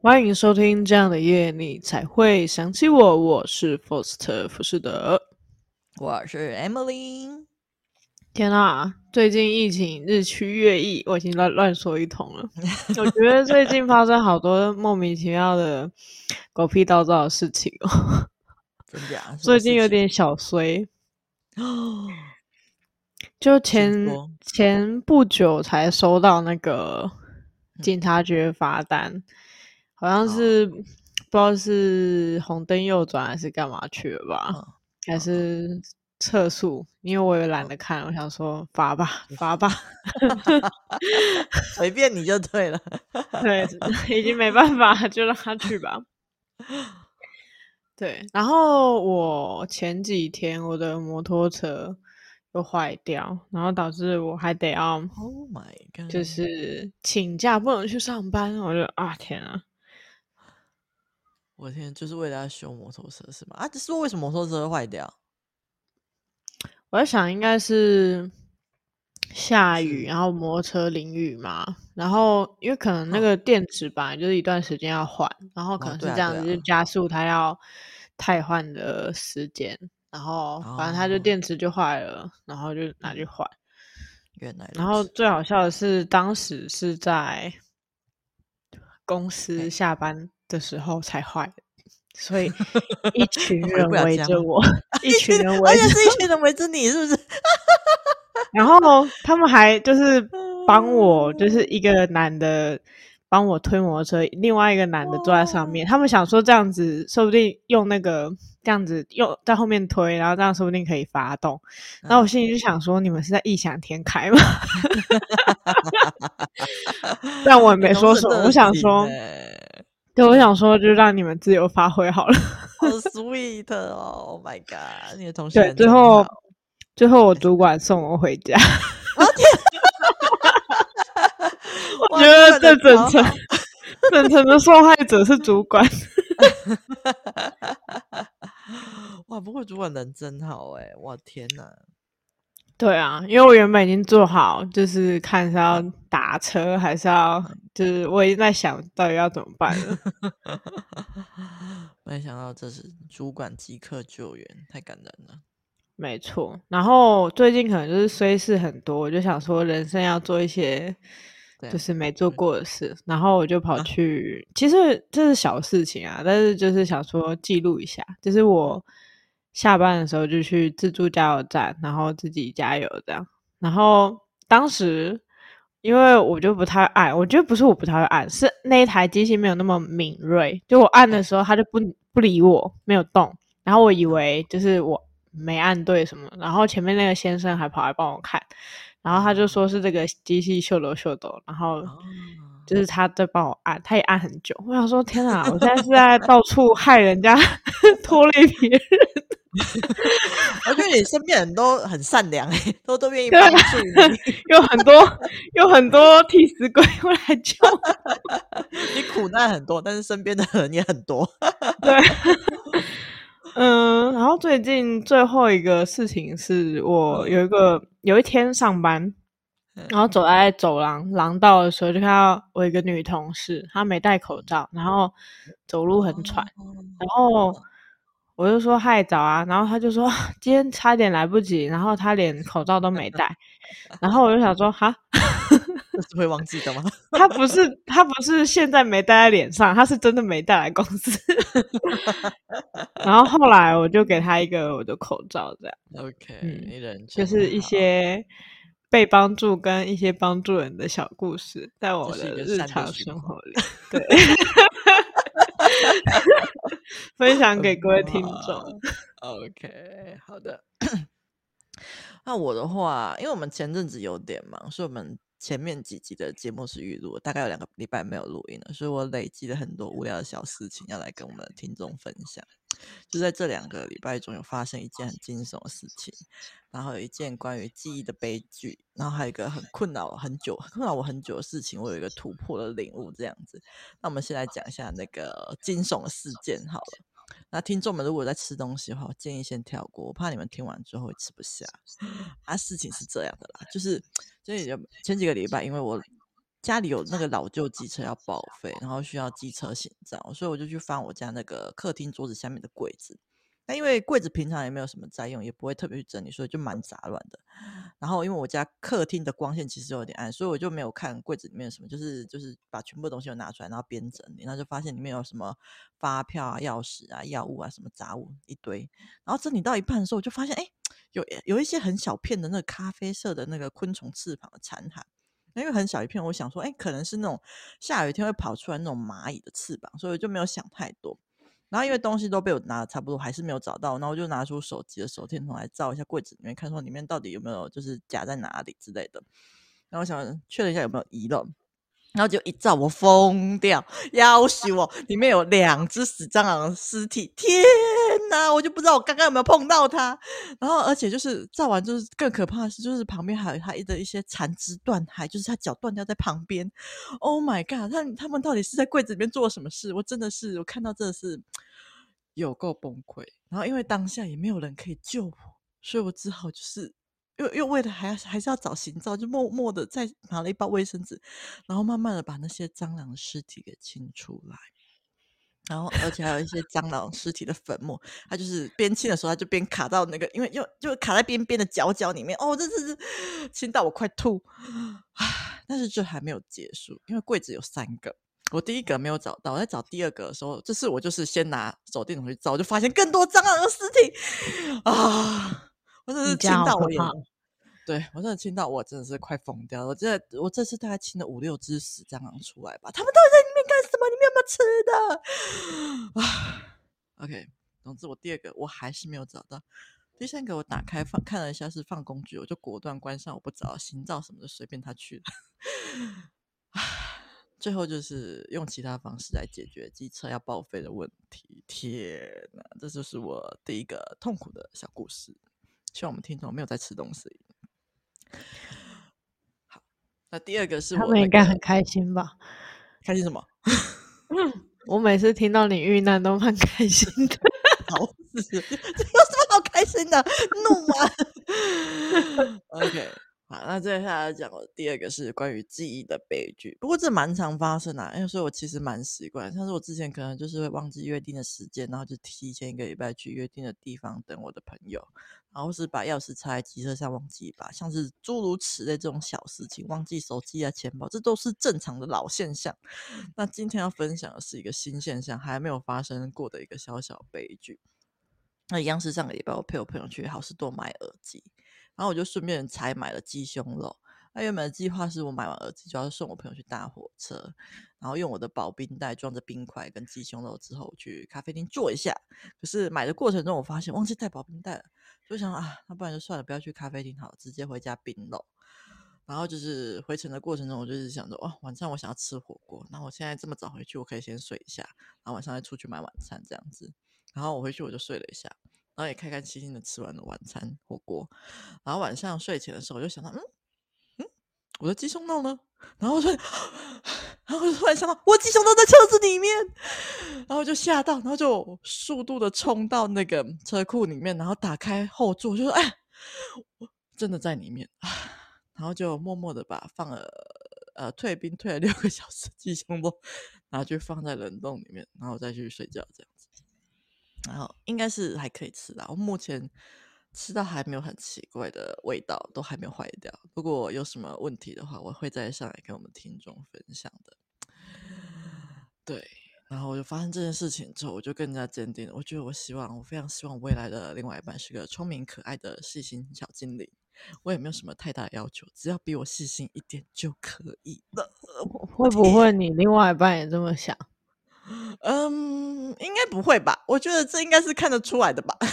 欢迎收听这样的夜，你才会想起我。我是 Foster 福士德，我是 Emily。天啊，最近疫情日趋越异，我已经乱乱说一通了。我觉得最近发生好多莫名其妙的狗屁倒灶的事情哦。真假？最近有点小衰 哦。就前前不久才收到那个警察局罚单，嗯、好像是、哦、不知道是红灯右转还是干嘛去了吧，哦、还是测速？因为我也懒得看，哦、我想说罚吧，罚吧，随便你就对了。对，已经没办法，就让他去吧。对，然后我前几天我的摩托车。又坏掉，然后导致我还得要，Oh my God，就是请假不能去上班。我就啊天啊！我天，就是为了要修摩托车是吗？啊，这是为什么摩托车会坏掉？我在想，应该是下雨，然后摩托车淋雨嘛。然后因为可能那个电池吧，就是一段时间要换，然后可能是这样子，就加速它要汰换的时间。然后反正它就电池就坏了，哦、然后就拿去换。原来，然后最好笑的是，当时是在公司下班的时候才坏，所以 一群人围着我，一群人围着，而且是一群人围着你，是不是？然后他们还就是帮我，就是一个男的。帮我推摩托车，另外一个男的坐在上面。他们想说这样子，说不定用那个这样子用在后面推，然后这样说不定可以发动。然后我心里就想说，你们是在异想天开吗？但我也没说什么。我想说，对，我想说，就让你们自由发挥好了。好 sweet 哦，Oh my god！你的同学对，最后最后我主管送我回家。我觉得这整层 整层的受害者是主管。哇，不过主管人真好哎！哇天哪！对啊，因为我原本已经做好，就是看是要打车还是要，就是我已经在想到底要怎么办了。没想到这是主管即刻救援，太感人了。没错，然后最近可能就是虽事很多，我就想说人生要做一些。就是没做过的事，然后我就跑去，啊、其实这是小事情啊，但是就是想说记录一下，就是我下班的时候就去自助加油站，然后自己加油这样。然后当时因为我就不太爱，我觉得不是我不太会按，是那一台机器没有那么敏锐，就我按的时候它就不不理我，没有动，然后我以为就是我没按对什么，然后前面那个先生还跑来帮我看。然后他就说是这个机器秀逗秀逗，然后就是他在帮我按，他也按很久。我想说，天哪，我现在是在到处害人家，拖累别人。我觉得你身边人都很善良，都都愿意帮助你，有很多有很多替死鬼会来救你，苦难很多，但是身边的人也很多。对。嗯，然后最近最后一个事情是我有一个有一天上班，然后走在走廊廊道的时候，就看到我一个女同事，她没戴口罩，然后走路很喘，然后我就说嗨早啊，然后他就说今天差点来不及，然后他连口罩都没戴，然后我就想说哈。是会忘记的吗？他不是，他不是现在没戴在脸上，他是真的没带来公司。然后后来我就给他一个我的口罩，这样。OK，嗯，就是一些被帮助跟一些帮助人的小故事，在我的日常生活里，对，分享给各位听众。OK，好的。那我的话，因为我们前阵子有点忙，所以我们。前面几集的节目是预录，大概有两个礼拜没有录音了，所以我累积了很多无聊的小事情要来跟我们的听众分享。就在这两个礼拜中，有发生一件很惊悚的事情，然后有一件关于记忆的悲剧，然后还有一个很困扰我很久、困扰我很久的事情，我有一个突破的领悟，这样子。那我们先来讲一下那个惊悚事件好了。那听众们如果在吃东西的话，我建议先跳过，我怕你们听完之后会吃不下。啊，事情是这样的啦，就是，所以就前几个礼拜，因为我家里有那个老旧机车要报废，然后需要机车行照，所以我就去翻我家那个客厅桌子下面的柜子。那因为柜子平常也没有什么在用，也不会特别去整理，所以就蛮杂乱的。然后因为我家客厅的光线其实有点暗，所以我就没有看柜子里面有什么，就是就是把全部东西都拿出来，然后边整理，然后就发现里面有什么发票啊、钥匙啊、药物啊什么杂物一堆。然后整理到一半的时候，我就发现哎，有有一些很小片的那个咖啡色的那个昆虫翅膀的残骸。因为很小一片，我想说哎，可能是那种下雨天会跑出来那种蚂蚁的翅膀，所以我就没有想太多。然后因为东西都被我拿的差不多，还是没有找到，然后我就拿出手机的手电筒来照一下柜子里面，看说里面到底有没有就是夹在哪里之类的。然后我想确认一下有没有遗漏，然后就一照，我疯掉，要死我！里面有两只死蟑螂的尸体，天那！我就不知道我刚刚有没有碰到他。然后而且就是照完，就是更可怕的是，就是旁边还有它的一些残肢断骸，就是他脚断掉在旁边。Oh my god！他他们到底是在柜子里面做了什么事？我真的是我看到真的是。有够崩溃，然后因为当下也没有人可以救我，所以我只好就是又又为了还还是要找行照，就默默的再拿了一包卫生纸，然后慢慢的把那些蟑螂尸体给清出来，然后而且还有一些蟑螂尸体的粉末，它就是边清的时候，它就边卡到那个，因为又就卡在边边的角角里面，哦，这这是清到我快吐啊！但是这还没有结束，因为柜子有三个。我第一个没有找到，我在找第二个的时候，这次我就是先拿手电筒去照，就发现更多蟑螂的尸体啊！我真的是清到我眼，对我真的清到我真的是快疯掉了。我这我这次大概清了五六只死蟑螂出来吧，他们到底在 啊？OK，总之我第二个我还是没有找到，第三个我打开放看了一下是放工具，我就果断关上，我不找行照什么的，随便他去了。最后就是用其他方式来解决机车要报废的问题。天哪，这就是我第一个痛苦的小故事。希望我们听众没有在吃东西。好，那第二个是我、那个，他们应该很开心吧？开心什么？我每次听到你遇难都蛮开心的。好，这有什么好开心的？怒啊？OK。好，那接下来讲的第二个是关于记忆的悲剧。不过这蛮常发生的，啊，因为所以我其实蛮习惯。像是我之前可能就是会忘记约定的时间，然后就提前一个礼拜去约定的地方等我的朋友，然后是把钥匙插在机车上忘记吧，像是诸如此类这种小事情，忘记手机啊、钱包，这都是正常的老现象。那今天要分享的是一个新现象，还没有发生过的一个小小悲剧。那一样是上个礼拜我陪我朋友去好市多买耳机。然后我就顺便采买了鸡胸肉。那原本的计划是我买完耳机就要送我朋友去搭火车，然后用我的保冰袋装着冰块跟鸡胸肉之后去咖啡厅坐一下。可是买的过程中我发现忘记带保冰袋了，就想啊，那不然就算了，不要去咖啡厅好，直接回家冰肉。然后就是回程的过程中，我就是想着，哦，晚上我想要吃火锅，那我现在这么早回去，我可以先睡一下，然后晚上再出去买晚餐这样子。然后我回去我就睡了一下。然后也开开心心的吃完了晚餐火锅，然后晚上睡前的时候我就想到，嗯嗯，我的鸡胸肉呢？然后我说，然后我就突然想到，我鸡胸肉在车子里面，然后就吓到，然后就速度的冲到那个车库里面，然后打开后座，就说，哎，我真的在里面！然后就默默的把放了呃退冰退了六个小时鸡胸肉 拿去放在冷冻里面，然后再去睡觉这样。然后应该是还可以吃的，我目前吃到还没有很奇怪的味道，都还没有坏掉。如果有什么问题的话，我会再上来跟我们听众分享的。对，然后我就发生这件事情之后，我就更加坚定了。我觉得我希望，我非常希望未来的另外一半是个聪明可爱的细心小精灵。我也没有什么太大的要求，只要比我细心一点就可以了。会不会你另外一半也这么想？嗯，应该不会吧？我觉得这应该是看得出来的吧。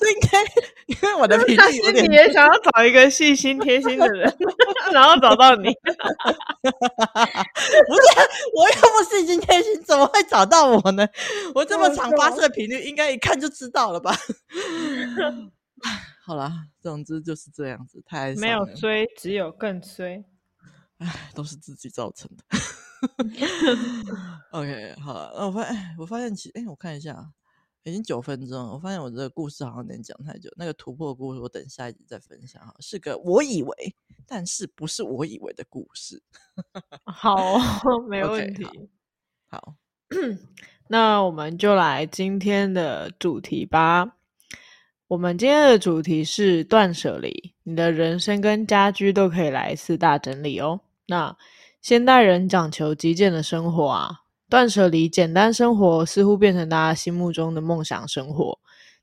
这应该因为我的脾气有点，你也想要找一个细心贴心的人，然后找到你。不是，我又不细心贴心，怎么会找到我呢？我这么常发射的频率，应该一看就知道了吧？好啦，总之就是这样子，太没有追，只有更衰。唉，都是自己造成的。OK，好了，那我发现，我发现其实，哎，我看一下，已经九分钟了，我发现我这个故事好像有点讲太久。那个突破故事，我等下一集再分享哈。是个我以为，但是不是我以为的故事。好，没问题。Okay, 好，好 那我们就来今天的主题吧。我们今天的主题是断舍离，你的人生跟家居都可以来一次大整理哦。那现代人讲求极简的生活啊。断舍离、简单生活似乎变成大家心目中的梦想生活，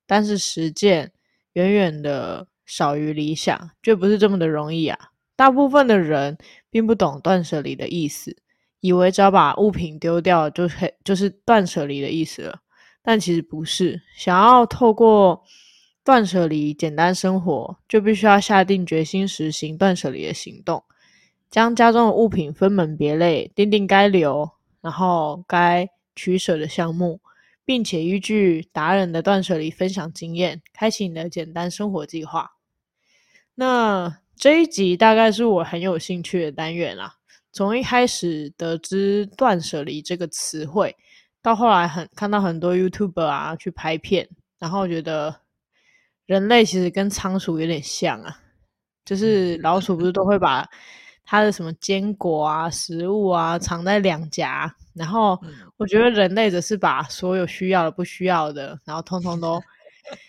但是实践远远的少于理想，却不是这么的容易啊！大部分的人并不懂断舍离的意思，以为只要把物品丢掉就可以，就是断舍离的意思了。但其实不是，想要透过断舍离简单生活，就必须要下定决心实行断舍离的行动，将家中的物品分门别类，定定该留。然后该取舍的项目，并且依据达人的断舍离分享经验，开启你的简单生活计划。那这一集大概是我很有兴趣的单元啦。从一开始得知断舍离这个词汇，到后来很看到很多 YouTube 啊去拍片，然后觉得人类其实跟仓鼠有点像啊，就是老鼠不是都会把。它的什么坚果啊、食物啊，藏在两颊，然后我觉得人类只是把所有需要的、不需要的，然后通通都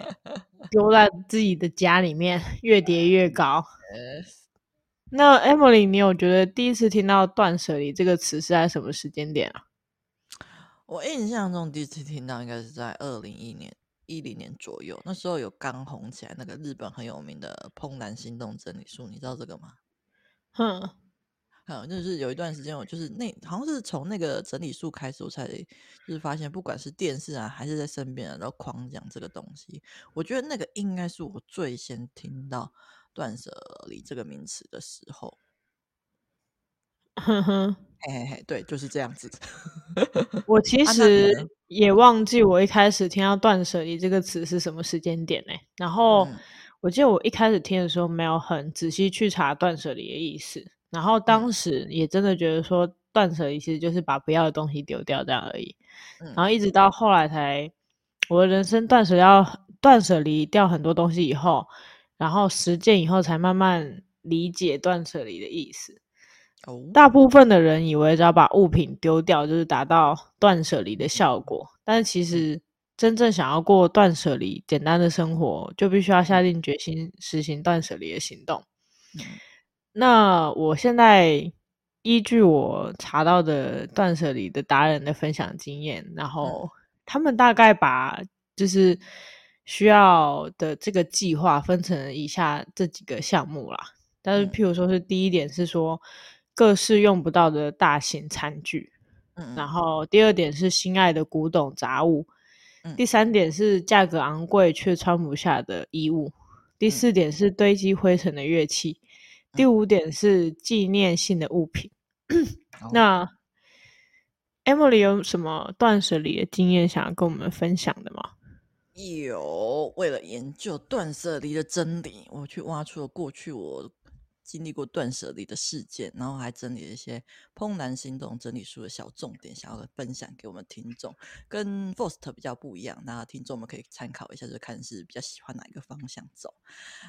丢在自己的家里面，越叠越高。那 Emily，你有觉得第一次听到“断舍离”这个词是在什么时间点啊？我印象中第一次听到应该是在二零一年、一零年左右，那时候有刚红起来那个日本很有名的《怦然心动整理术》，你知道这个吗？哼，好，就是有一段时间，我就是那好像是从那个整理术开始，我才就是发现，不管是电视啊，还是在身边啊，都狂讲这个东西。我觉得那个应该是我最先听到“断舍离”这个名词的时候。哼哼，嘿嘿嘿，对，就是这样子。我其 实也忘记我一开始听到“断舍离”这个词是什么时间点呢？然后。嗯我记得我一开始听的时候没有很仔细去查断舍离的意思，然后当时也真的觉得说断舍离其实就是把不要的东西丢掉这样而已，然后一直到后来才我的人生断舍要断舍离掉很多东西以后，然后实践以后才慢慢理解断舍离的意思。大部分的人以为只要把物品丢掉就是达到断舍离的效果，但是其实。真正想要过断舍离简单的生活，就必须要下定决心实行断舍离的行动。嗯。那我现在依据我查到的断舍离的达人的分享经验，然后他们大概把就是需要的这个计划分成以下这几个项目啦。但是，譬如说是第一点是说各式用不到的大型餐具，嗯，然后第二点是心爱的古董杂物。第三点是价格昂贵却穿不下的衣物，第四点是堆积灰尘的乐器，第五点是纪念性的物品。那 Emily 有什么断舍离的经验想要跟我们分享的吗？有，为了研究断舍离的真理，我去挖出了过去我。经历过断舍离的事件，然后还整理了一些怦然心动整理书的小重点，想要分享给我们听众。跟 Faust 比较不一样，那听众们可以参考一下，就看是比较喜欢哪一个方向走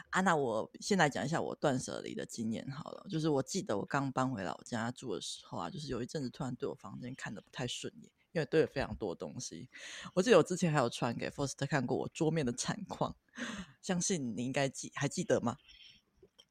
啊。那我先来讲一下我断舍离的经验好了，就是我记得我刚搬回老家住的时候啊，就是有一阵子突然对我房间看得不太顺眼，因为堆了非常多东西。我记得我之前还有传给 Foster 看过我桌面的惨况，相信你应该记还记得吗？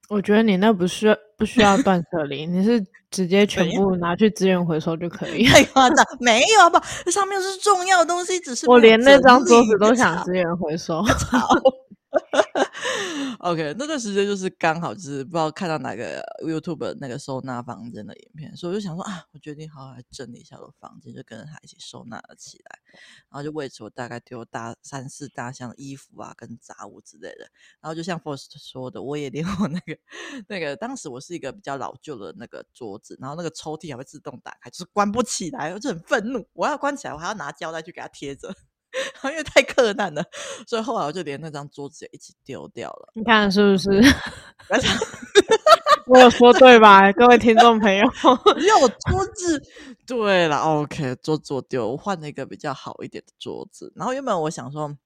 我觉得你那不需要不需要断舍离，你是直接全部拿去资源回收就可以。太夸张，没有好不上面是重要的东西，只是我连那张桌子都想资源回收。OK，那段时间就是刚好就是不知道看到哪个 YouTube 那个收纳房间的影片，所以我就想说啊，我决定好好来整理一下我的房间，就跟着他一起收纳了起来。然后就为此我大概丢大三四大箱衣服啊，跟杂物之类的。然后就像 Faust 说的，我也连我那个那个当时我是一个比较老旧的那个桌子，然后那个抽屉还会自动打开，就是关不起来，我就很愤怒。我要关起来，我还要拿胶带去给它贴着。因为太困难了，所以后来我就连那张桌子也一起丢掉了。你看是不是？我有说对吧，各位听众朋友？只有桌子。对了，OK，桌子丢，我换了一个比较好一点的桌子。然后原本我想说。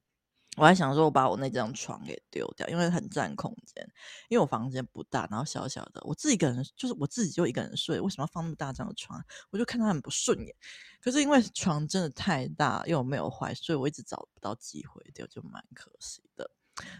我还想说，我把我那张床给丢掉，因为很占空间。因为我房间不大，然后小小的，我自己一个人，就是我自己就一个人睡，为什么要放那么大张的床？我就看他很不顺眼。可是因为床真的太大，又没有坏，所以我一直找不到机会丢，就蛮可惜的。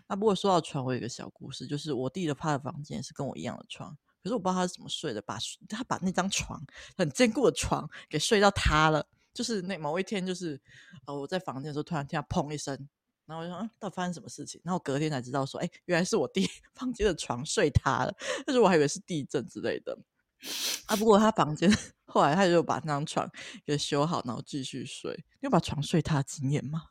那不过说到床，我有一个小故事，就是我弟的他的房间是跟我一样的床，可是我不知道他是怎么睡的，把他把那张床很坚固的床给睡到塌了。就是那某一天，就是呃我在房间的时候，突然听到砰一声。然后我就说，嗯，到底发生什么事情？然后隔天才知道说，哎，原来是我弟 房间的床睡塌了，但是我还以为是地震之类的。啊，不过他房间 后来他就把那张床给修好，然后继续睡。你有把床睡塌经验吗？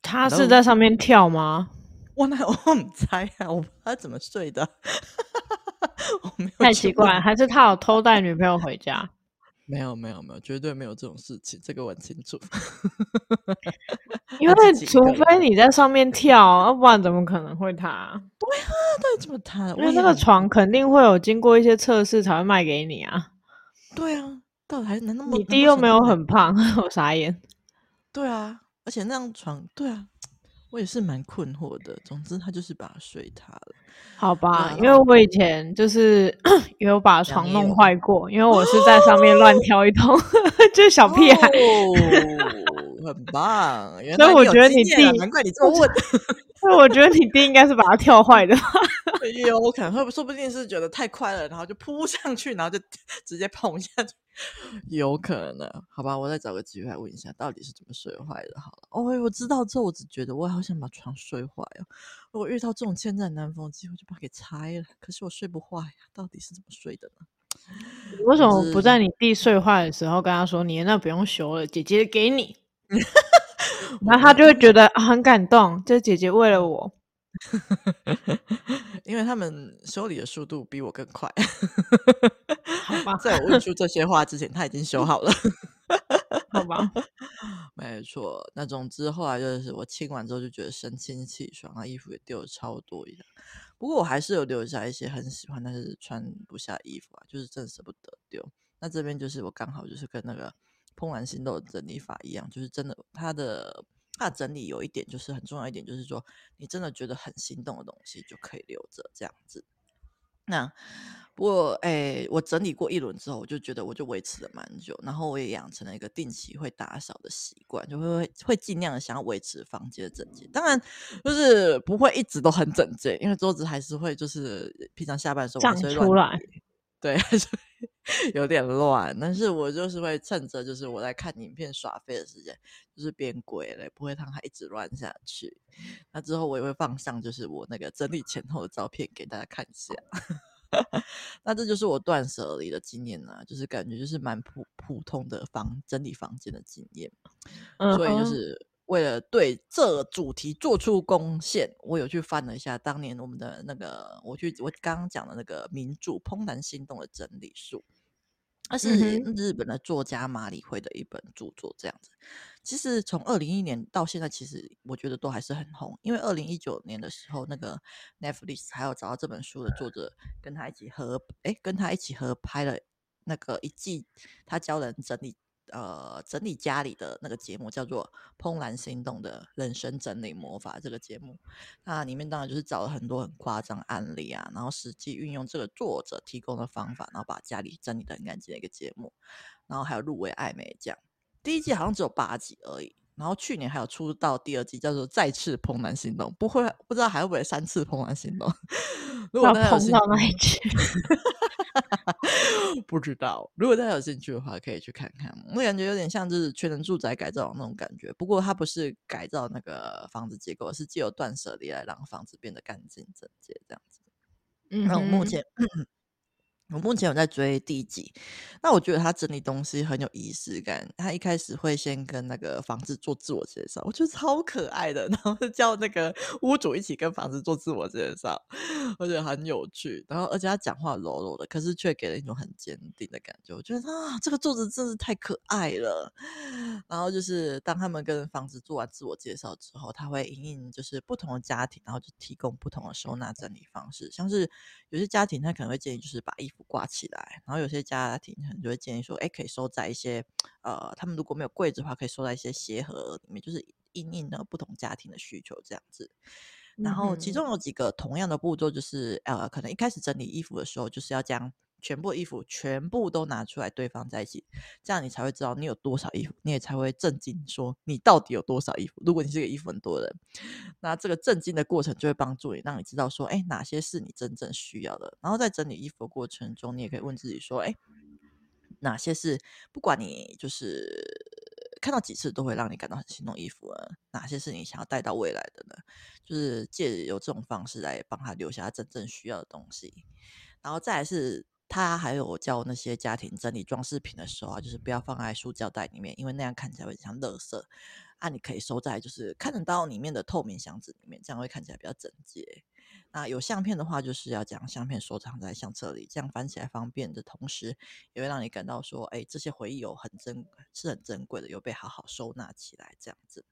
他是在上面跳吗？我那我很猜啊，我他怎么睡的。太奇怪，还是他有偷带女朋友回家？没有没有没有，绝对没有这种事情，这个我很清楚。因为除非你在上面跳，要不然怎么可能会塌？对啊，到底怎么塌？因为那个床肯定会有经过一些测试才会卖给你啊。对啊，到底还能那么？你弟又没有很胖，我傻眼。对啊，而且那张床，对啊。我也是蛮困惑的，总之他就是把它睡塌了，好吧？因为我以前就是 有把床弄坏过，因为我是在上面乱跳一通，就是小屁孩，哦、很棒。所以我觉得你弟，难怪你这么问。所以我觉得你弟应该是把它跳坏的。有可能会，说不定是觉得太快了，然后就扑上去，然后就 直接碰一下。有可能，好吧，我再找个机会问一下，到底是怎么摔坏的。好了，哦，我知道之后，我只觉得我好想把床摔坏哦。如果遇到这种千载难逢的机会，就把它给拆了。可是我睡不坏呀，到底是怎么睡的呢？为什么不在你弟睡坏的时候跟他说：“你那不用修了，姐姐给你。” 然后他就会觉得、啊、很感动，就姐姐为了我。因为他们修理的速度比我更快，好吧？在我问出这些话之前，他已经修好了，好吧？没错。那总之后来就是我清完之后就觉得神清气爽，啊，衣服也丢了超多一样。不过我还是有留下一些很喜欢但是穿不下衣服啊，就是真舍不得丢。那这边就是我刚好就是跟那个怦然心动的整理法一样，就是真的它的。它整理有一点就是很重要一点，就是说你真的觉得很心动的东西就可以留着这样子。那不过哎，我整理过一轮之后，我就觉得我就维持了蛮久，然后我也养成了一个定期会打扫的习惯，就会会尽量的想要维持房间的整洁。当然就是不会一直都很整洁，因为桌子还是会就是平常下班的时候长出来。对，还是有点乱，但是我就是会趁着就是我在看影片耍废的时间，就是变鬼了，不会让它一直乱下去。那之后我也会放上就是我那个整理前后的照片给大家看一下。那这就是我断舍离的经验呢、啊，就是感觉就是蛮普普通的房整理房间的经验，所以就是。为了对这主题做出贡献，我有去翻了一下当年我们的那个，我去我刚刚讲的那个名著《怦然心动》的整理术，那是日本的作家马里惠的一本著作。这样子，其实从二零一一年到现在，其实我觉得都还是很红。因为二零一九年的时候，那个 Netflix 还有找到这本书的作者，跟他一起合，哎，跟他一起合拍了那个一季，他教人整理。呃，整理家里的那个节目叫做《怦然心动的人生整理魔法》这个节目，那里面当然就是找了很多很夸张案例啊，然后实际运用这个作者提供的方法，然后把家里整理的很干净的一个节目，然后还有入围艾美奖。第一季好像只有八集而已，然后去年还有出到第二季，叫做《再次怦然心动》，不会不知道还会不会三次怦然心动？如果大家有那一集。不知道，如果大家有兴趣的话，可以去看看。我感觉有点像就是全能住宅改造的那种感觉，不过它不是改造那个房子结构，是借由断舍离来让房子变得干净整洁这样子。嗯，那我目前我目前有在追第一季，那我觉得他整理东西很有仪式感。他一开始会先跟那个房子做自我介绍，我觉得超可爱的，然后叫那个屋主一起跟房子做自我介绍，我觉得很有趣。然后而且他讲话柔柔的，可是却给人一种很坚定的感觉。我觉得啊，这个作者真是太可爱了。然后就是当他们跟房子做完自我介绍之后，他会隐隐就是不同的家庭，然后就提供不同的收纳整理方式，像是有些家庭他可能会建议就是把衣服。挂起来，然后有些家庭可能就会建议说，哎，可以收在一些呃，他们如果没有柜子的话，可以收在一些鞋盒里面，就是因应的不同家庭的需求这样子。然后其中有几个同样的步骤，就是呃，可能一开始整理衣服的时候，就是要将。全部衣服全部都拿出来堆放在一起，这样你才会知道你有多少衣服，你也才会震惊说你到底有多少衣服。如果你是个衣服很多的人，那这个震惊的过程就会帮助你，让你知道说，哎，哪些是你真正需要的。然后在整理衣服的过程中，你也可以问自己说，哎，哪些是不管你就是看到几次都会让你感到很心动衣服呢？哪些是你想要带到未来的呢？就是借由这种方式来帮他留下真正需要的东西。然后再来是。他还有教那些家庭整理装饰品的时候啊，就是不要放在塑胶袋里面，因为那样看起来会像垃圾啊。你可以收在就是看得到里面的透明箱子里面，这样会看起来比较整洁。那有相片的话，就是要将相片收藏在相册里，这样翻起来方便的同时，也会让你感到说，哎，这些回忆有很珍，是很珍贵的，有被好好收纳起来，这样子。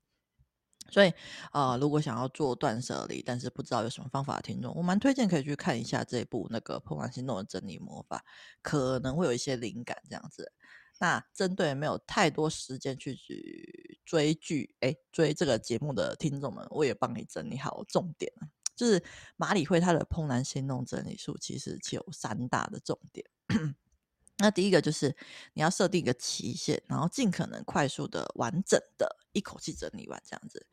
所以，呃，如果想要做断舍离，但是不知道有什么方法的听众，我蛮推荐可以去看一下这部那个《怦然心动的整理魔法》，可能会有一些灵感这样子。那针对没有太多时间去追剧，哎，追这个节目的听众们，我也帮你整理好重点了。就是马里会他的《怦然心动整理术》，其实有三大的重点。那第一个就是你要设定一个期限，然后尽可能快速的、完整的一口气整理完这样子。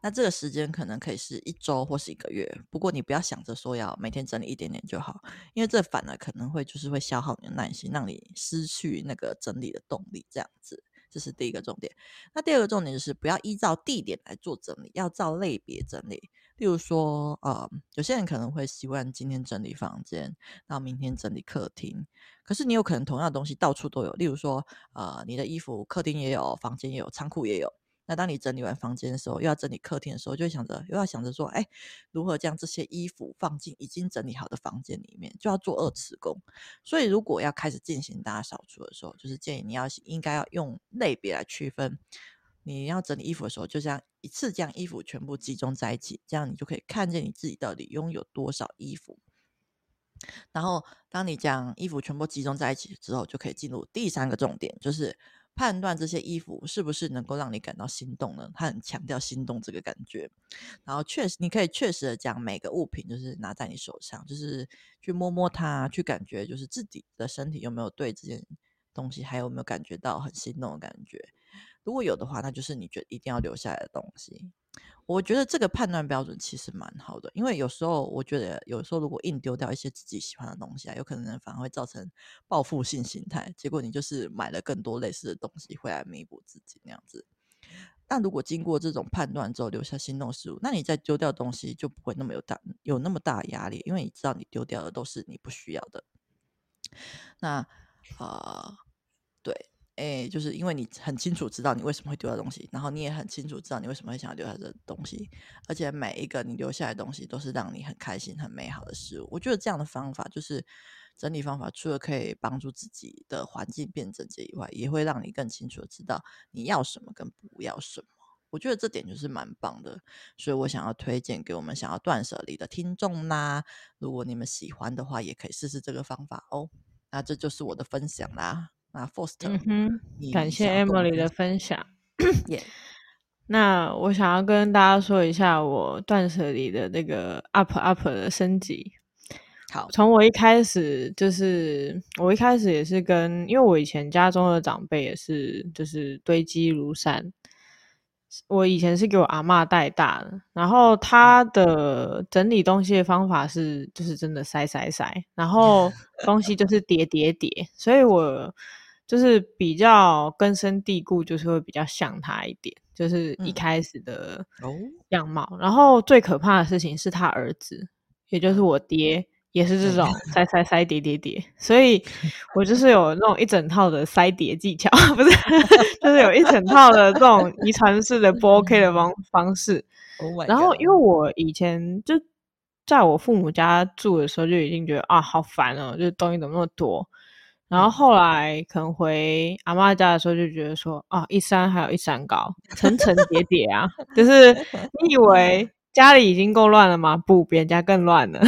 那这个时间可能可以是一周或是一个月，不过你不要想着说要每天整理一点点就好，因为这反而可能会就是会消耗你的耐心，让你失去那个整理的动力这样子。这是第一个重点。那第二个重点就是不要依照地点来做整理，要照类别整理。例如说，呃，有些人可能会习惯今天整理房间，然后明天整理客厅。可是你有可能同样的东西到处都有，例如说，呃，你的衣服客厅也有，房间也有，仓库也有。那当你整理完房间的时候，又要整理客厅的时候，就会想着又要想着说，哎，如何将这些衣服放进已经整理好的房间里面，就要做二次工。所以，如果要开始进行大扫除的时候，就是建议你要应该要用类别来区分。你要整理衣服的时候，就像一次将衣服全部集中在一起，这样你就可以看见你自己到底拥有多少衣服。然后，当你将衣服全部集中在一起之后，就可以进入第三个重点，就是。判断这些衣服是不是能够让你感到心动呢？他很强调心动这个感觉，然后确实你可以确实的将每个物品就是拿在你手上，就是去摸摸它，去感觉就是自己的身体有没有对这件东西还有没有感觉到很心动的感觉。如果有的话，那就是你觉得一定要留下来的东西。我觉得这个判断标准其实蛮好的，因为有时候我觉得，有时候如果硬丢掉一些自己喜欢的东西啊，有可能反而会造成报复性心态，结果你就是买了更多类似的东西回来弥补自己那样子。但如果经过这种判断之后留下心动事物，那你再丢掉东西就不会那么有大有那么大压力，因为你知道你丢掉的都是你不需要的。那啊、对。诶，就是因为你很清楚知道你为什么会丢掉东西，然后你也很清楚知道你为什么会想要留下这东西，而且每一个你留下来的东西都是让你很开心、很美好的事物。我觉得这样的方法就是整理方法，除了可以帮助自己的环境变整洁以外，也会让你更清楚的知道你要什么跟不要什么。我觉得这点就是蛮棒的，所以我想要推荐给我们想要断舍离的听众啦。如果你们喜欢的话，也可以试试这个方法哦。那这就是我的分享啦。啊哼，感谢 Emily 的分享。Yeah. 那我想要跟大家说一下我断舍离的那个 up up 的升级。好，从我一开始就是我一开始也是跟，因为我以前家中的长辈也是就是堆积如山。我以前是给我阿妈带大的，然后她的整理东西的方法是就是真的塞塞塞，然后 东西就是叠叠叠，所以我。就是比较根深蒂固，就是会比较像他一点，就是一开始的样貌。嗯哦、然后最可怕的事情是他儿子，也就是我爹，也是这种 塞塞塞叠叠叠，所以我就是有那种一整套的塞叠技巧，不是，就是有一整套的这种遗传式的不 OK 的方方式。Oh、然后因为我以前就在我父母家住的时候，就已经觉得啊好烦哦，就东西怎么那么多。然后后来可能回阿妈家的时候，就觉得说啊一山还有一山高，层层叠叠啊，就是你以为。家里已经够乱了吗？不，别人家更乱了。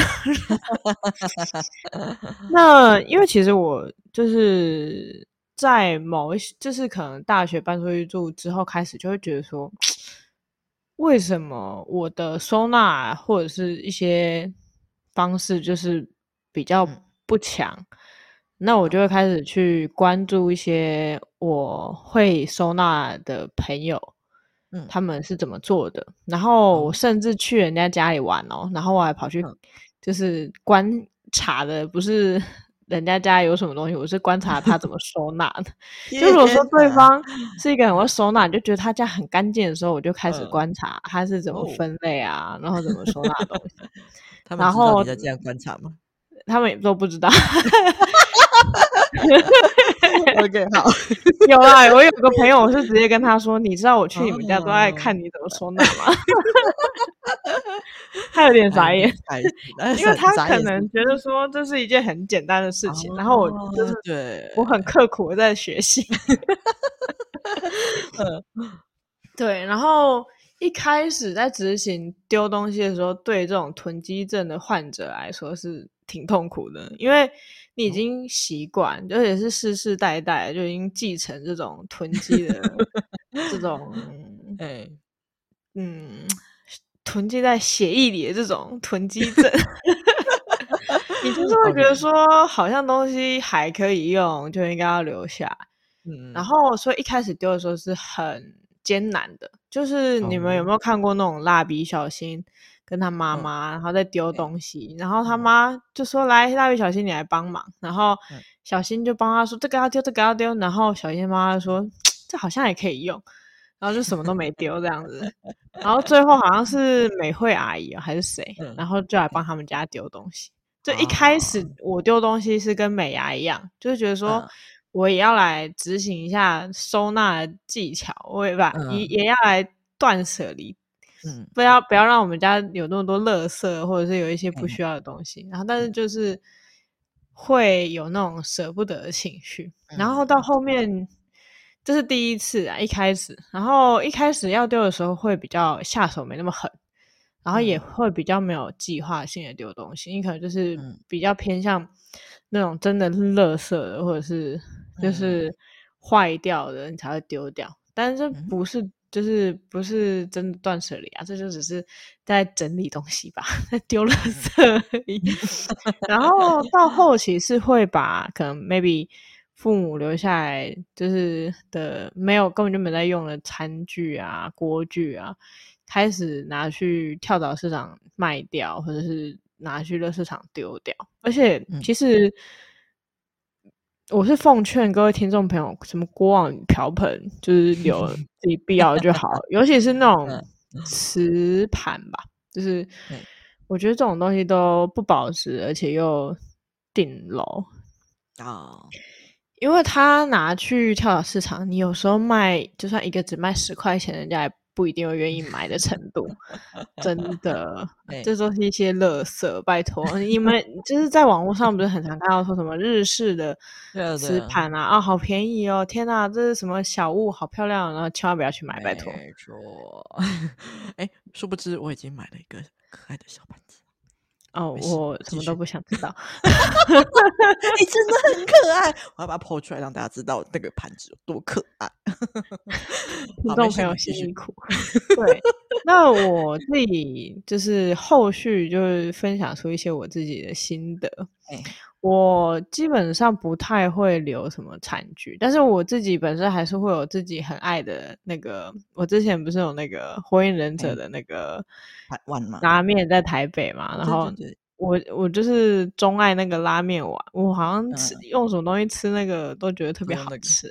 那因为其实我就是在某一，就是可能大学搬出去住之后开始，就会觉得说，为什么我的收纳或者是一些方式就是比较不强？嗯、那我就会开始去关注一些我会收纳的朋友。他们是怎么做的？然后我甚至去人家家里玩哦，然后我还跑去就是观察的，不是 人家家有什么东西，我是观察他怎么收纳的。就如果说对方是一个很会收纳，就觉得他家很干净的时候，我就开始观察他是怎么分类啊，然后怎么收纳东西。然后你在这样观察吗？他们也都不知道。OK，好，有啊，我有个朋友，我是直接跟他说，你知道我去你们家都爱看你怎么收纳吗？他有点傻眼，因为他可能觉得说这是一件很简单的事情，然后我就是对我很刻苦的在学习。对，然后一开始在执行丢东西的时候，对这种囤积症的患者来说是挺痛苦的，因为。你已经习惯，而且是世世代代就已经继承这种囤积的这种，哎，嗯，囤积在血液里的这种囤积症，你就是会觉得说，好像东西还可以用，就应该要留下。嗯，然后所以一开始丢的时候是很艰难的，就是你们有没有看过那种蜡笔小新？跟他妈妈，然后在丢东西，然后他妈就说：“来，蜡笔小新，你来帮忙。”然后小新就帮他说：“这个要丢，这个要丢。”然后小新妈妈说：“ 这好像也可以用。”然后就什么都没丢这样子。然后最后好像是美惠阿姨还是谁，然后就来帮他们家丢东西。就一开始我丢东西是跟美牙一样，就是觉得说我也要来执行一下收纳的技巧，我也把也也要来断舍离。嗯，不要不要让我们家有那么多垃圾，或者是有一些不需要的东西。嗯、然后，但是就是会有那种舍不得的情绪。嗯、然后到后面，这是第一次啊，一开始，然后一开始要丢的时候会比较下手没那么狠，然后也会比较没有计划性的丢东西。你可能就是比较偏向那种真的是垃圾的，或者是就是坏掉的，你才会丢掉。但是这不是。就是不是真的断舍离啊，这就只是在整理东西吧，在丢垃圾而已。然后到后期是会把可能 maybe 父母留下来就是的没有根本就没在用的餐具啊、锅具啊，开始拿去跳蚤市场卖掉，或者是拿去垃圾场丢掉。而且其实。嗯我是奉劝各位听众朋友，什么锅碗瓢盆，就是 留自己必要的就好，尤其是那种瓷盘吧，就是我觉得这种东西都不保值，而且又顶楼啊，因为他拿去跳蚤市场，你有时候卖，就算一个只卖十块钱，人家也。不一定会愿意买的程度，真 的，这都是一些垃圾。拜托你们，就是在网络上不是很常看到说什么日式的瓷盘啊，啊、哦，好便宜哦！天哪，这是什么小物，好漂亮，然后千万不要去买，拜托。没错，哎，殊不知我已经买了一个可爱的小盘子。哦，我什么都不想知道。你真的很可爱，我要把它 po 出来，让大家知道那个盘子有多可爱。听众朋友辛苦。对，那我自己就是后续就是分享出一些我自己的心得。欸我基本上不太会留什么餐具，但是我自己本身还是会有自己很爱的那个。我之前不是有那个火影忍者的那个拉面在台北嘛，然后我我就是钟爱那个拉面碗，我好像吃用什么东西吃那个都觉得特别好吃。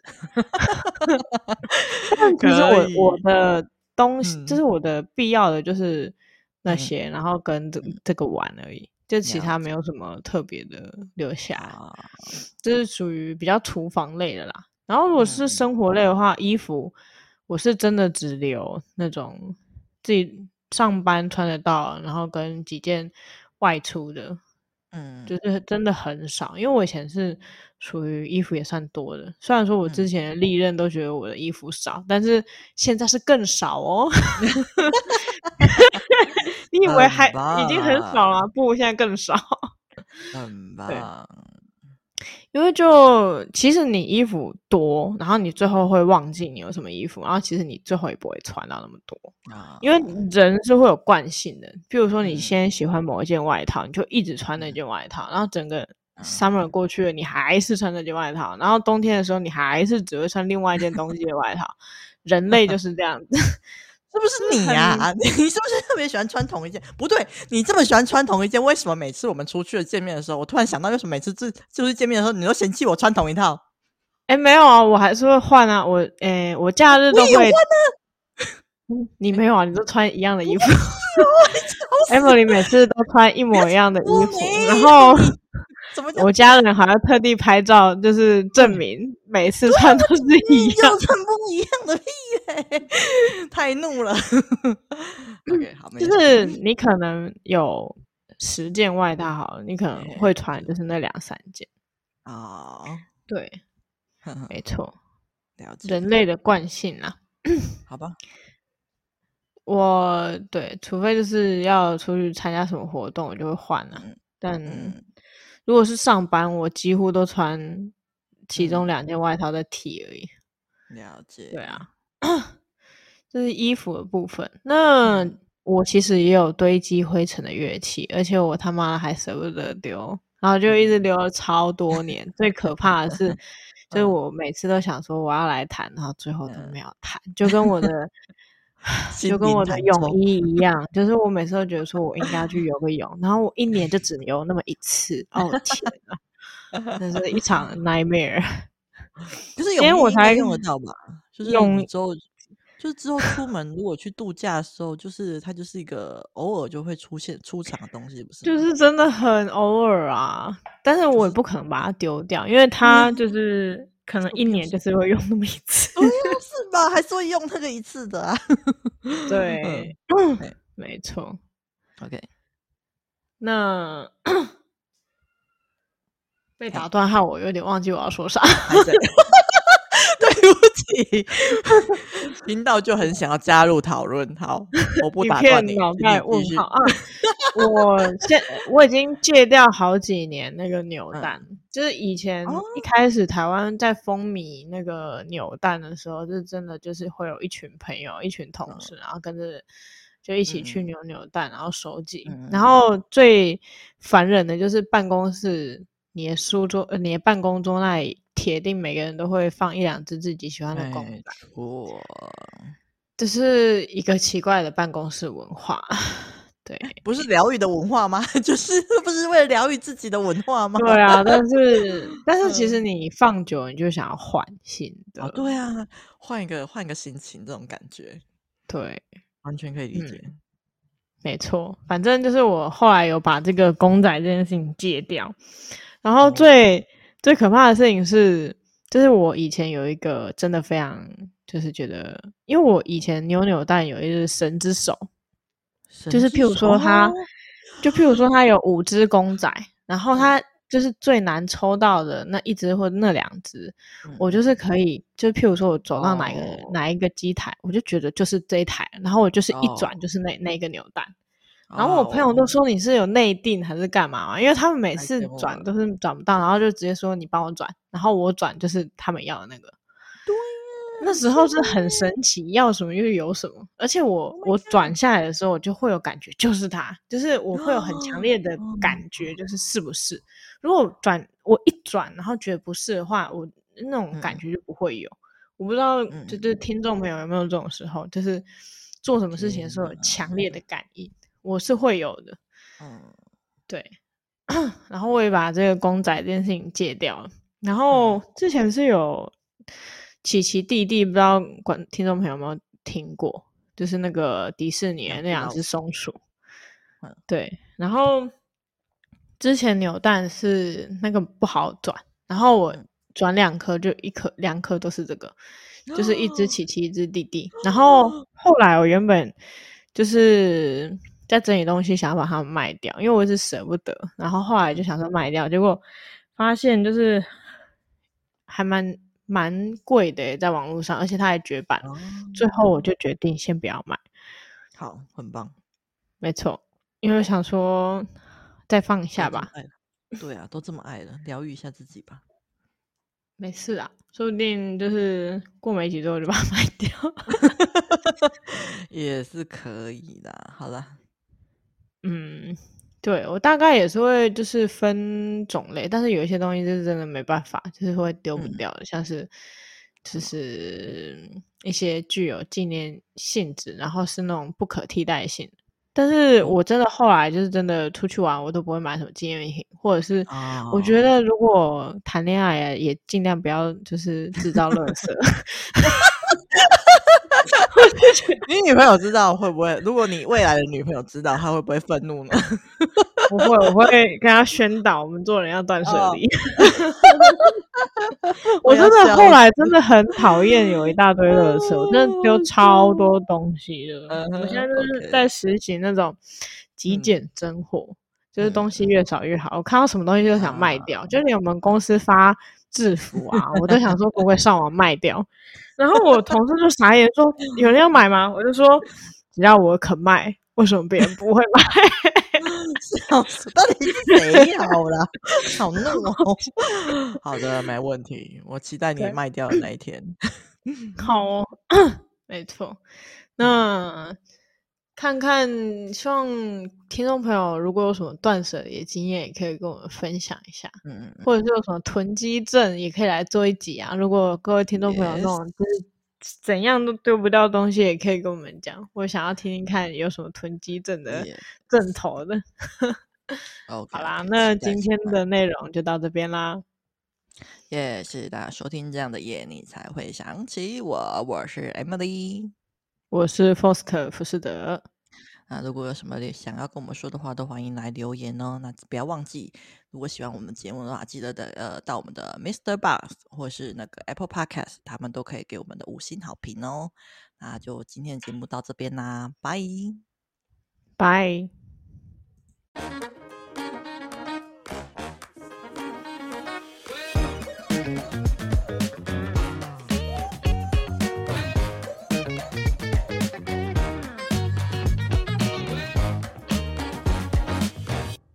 但其实我我的东西就是我的必要的就是那些，然后跟这这个碗而已。就其他没有什么特别的留下，这是属于比较厨房类的啦。然后如果是生活类的话，嗯、衣服我是真的只留那种自己上班穿得到，然后跟几件外出的。嗯，就是真的很少，因为我以前是属于衣服也算多的。虽然说我之前的历任都觉得我的衣服少，嗯、但是现在是更少哦。你以为还已经很少了？不，现在更少。很棒。因为就其实你衣服多，然后你最后会忘记你有什么衣服，然后其实你最后也不会穿到那么多啊。因为人是会有惯性的，比如说你先喜欢某一件外套，你就一直穿那件外套，然后整个 summer 过去了，你还是穿那件外套，然后冬天的时候你还是只会穿另外一件冬季的外套。人类就是这样子。是不是你呀、啊？你是不是特别喜欢穿同一件？不对，你这么喜欢穿同一件，为什么每次我们出去了见面的时候，我突然想到，为什么每次这就是见面的时候，你都嫌弃我穿同一套？哎、欸，没有啊，我还是会换啊。我，哎、欸，我假日都会换呢。你没有啊？你都穿一样的衣服。Emily 每次都穿一模一样的衣服，然后。我家人好像特地拍照，就是证明每次穿都是一样，就穿不一样的屁嘞，太怒了。OK，好，就是你可能有十件外套，好了，你可能会穿就是那两三件啊。Oh. 对，没错，了解人类的惯性啊。好吧，我对，除非就是要出去参加什么活动，我就会换了，嗯，但。嗯如果是上班，我几乎都穿其中两件外套在 T 而已。了解。对啊，这是衣服的部分。那我其实也有堆积灰尘的乐器，而且我他妈还舍不得丢，然后就一直留了超多年。最可怕的是，就是我每次都想说我要来弹，然后最后都没有弹，就跟我的。就跟我的泳衣一样，就是我每次都觉得说我应该要去游个泳，然后我一年就只游那么一次。哦天哪，那是一场 nightmare。就是泳衣我才用得到吧？就是泳之后，就是之后出门如果去度假的时候，就是它就是一个偶尔就会出现出场的东西，不是？就是真的很偶尔啊，但是我也不可能把它丢掉，因为它就是。可能一年就是会用那么一次，哦，是吧？还是会用那个一次的啊？对，嗯，没错。OK，那 被打断后，我有点忘记我要说啥。听到就很想要加入讨论。好，我不打断你。脑袋问号啊！我现我已经戒掉好几年那个扭蛋，嗯、就是以前一开始台湾在风靡那个扭蛋的时候，是真的就是会有一群朋友、一群同事，嗯、然后跟着就一起去扭扭蛋，嗯、然后收集。嗯、然后最烦人的就是办公室，你的书桌、呃，你的办公桌那里。铁定每个人都会放一两只自己喜欢的公仔，哇，这是一个奇怪的办公室文化，对，不是疗愈的文化吗？就是不是为了疗愈自己的文化吗？对啊，但是 但是其实你放久，你就想要换新的，哦，对啊，换一个换一个心情，这种感觉，对，完全可以理解，嗯，没错，反正就是我后来有把这个公仔这件事情戒掉，然后最。嗯最可怕的事情是，就是我以前有一个真的非常，就是觉得，因为我以前扭扭蛋有一只神之手，之手就是譬如说他，就譬如说他有五只公仔，然后他就是最难抽到的那一只或那两只，嗯、我就是可以，就譬如说我走到哪一个、哦、哪一个机台，我就觉得就是这一台，然后我就是一转就是那、哦、那个扭蛋。然后我朋友都说你是有内定还是干嘛嘛？因为他们每次转都是转不到，然后就直接说你帮我转，然后我转就是他们要的那个。对呀，那时候是很神奇，要什么就有什么。而且我我转下来的时候，我就会有感觉，就是它，就是我会有很强烈的感觉，就是是不是？如果转我一转，然后觉得不是的话，我那种感觉就不会有。我不知道，就是听众朋友有没有这种时候，就是做什么事情的时候有强烈的感应。我是会有的，嗯，对，然后我也把这个公仔这件事情戒掉了。然后之前是有奇奇弟弟，不知道管听众朋友有没有听过？就是那个迪士尼的那两只松鼠，嗯，对。然后之前扭蛋是那个不好转，然后我转两颗就一颗两颗都是这个，就是一只琪琪一只弟弟。然后后来我原本就是在整理东西，想要把它们卖掉，因为我一直舍不得。然后后来就想说卖掉，结果发现就是还蛮蛮贵的，在网络上，而且它还绝版。哦。最后我就决定先不要买。好，很棒，没错，因为我想说。再放一下吧。对啊，都这么爱了，疗愈一下自己吧。没事啊，说不定就是过没几周我就把它卖掉，也是可以的。好了，嗯，对我大概也是会就是分种类，但是有一些东西就是真的没办法，就是会丢不掉的，嗯、像是就是一些具有纪念性质，然后是那种不可替代性。但是我真的后来就是真的出去玩，我都不会买什么纪念品，或者是我觉得如果谈恋爱也尽量不要就是制造垃圾。你女朋友知道会不会？如果你未来的女朋友知道，她会不会愤怒呢？不会，我会跟她宣导，我们做人要断舍离。我真的后来真的很讨厌有一大堆垃圾，我真的丢超多东西了。我现在就是在实行那种极简真货，就是东西越少越好。我看到什么东西就想卖掉，就连我们公司发制服啊，我都想说不会上网卖掉。然后我同事就傻眼说：“有人要买吗？”我就说：“只要我肯卖，为什么别人不会买？”笑死！到底谁好了？好弄哦！好的，没问题。我期待你卖掉的那一天。好哦，没错。那看看，希望听众朋友如果有什么断舍离的经验，也可以跟我们分享一下。嗯，或者是有什么囤积症，也可以来做一集啊。如果各位听众朋友那种就是怎样都丢不掉东西，也可以跟我们讲。我想要听听看有什么囤积症的症头的。Okay, 好啦，那今天的内容就到这边啦。耶，谢谢大家收听这样的夜，你才会想起我。我是 Emily。我是 Foster 福士德。那如果有什么想要跟我们说的话，都欢迎来留言哦。那不要忘记，如果喜欢我们节目的话，记得的呃到我们的 Mr. Bus 或是那个 Apple Podcast，他们都可以给我们的五星好评哦。那就今天的节目到这边啦，拜拜。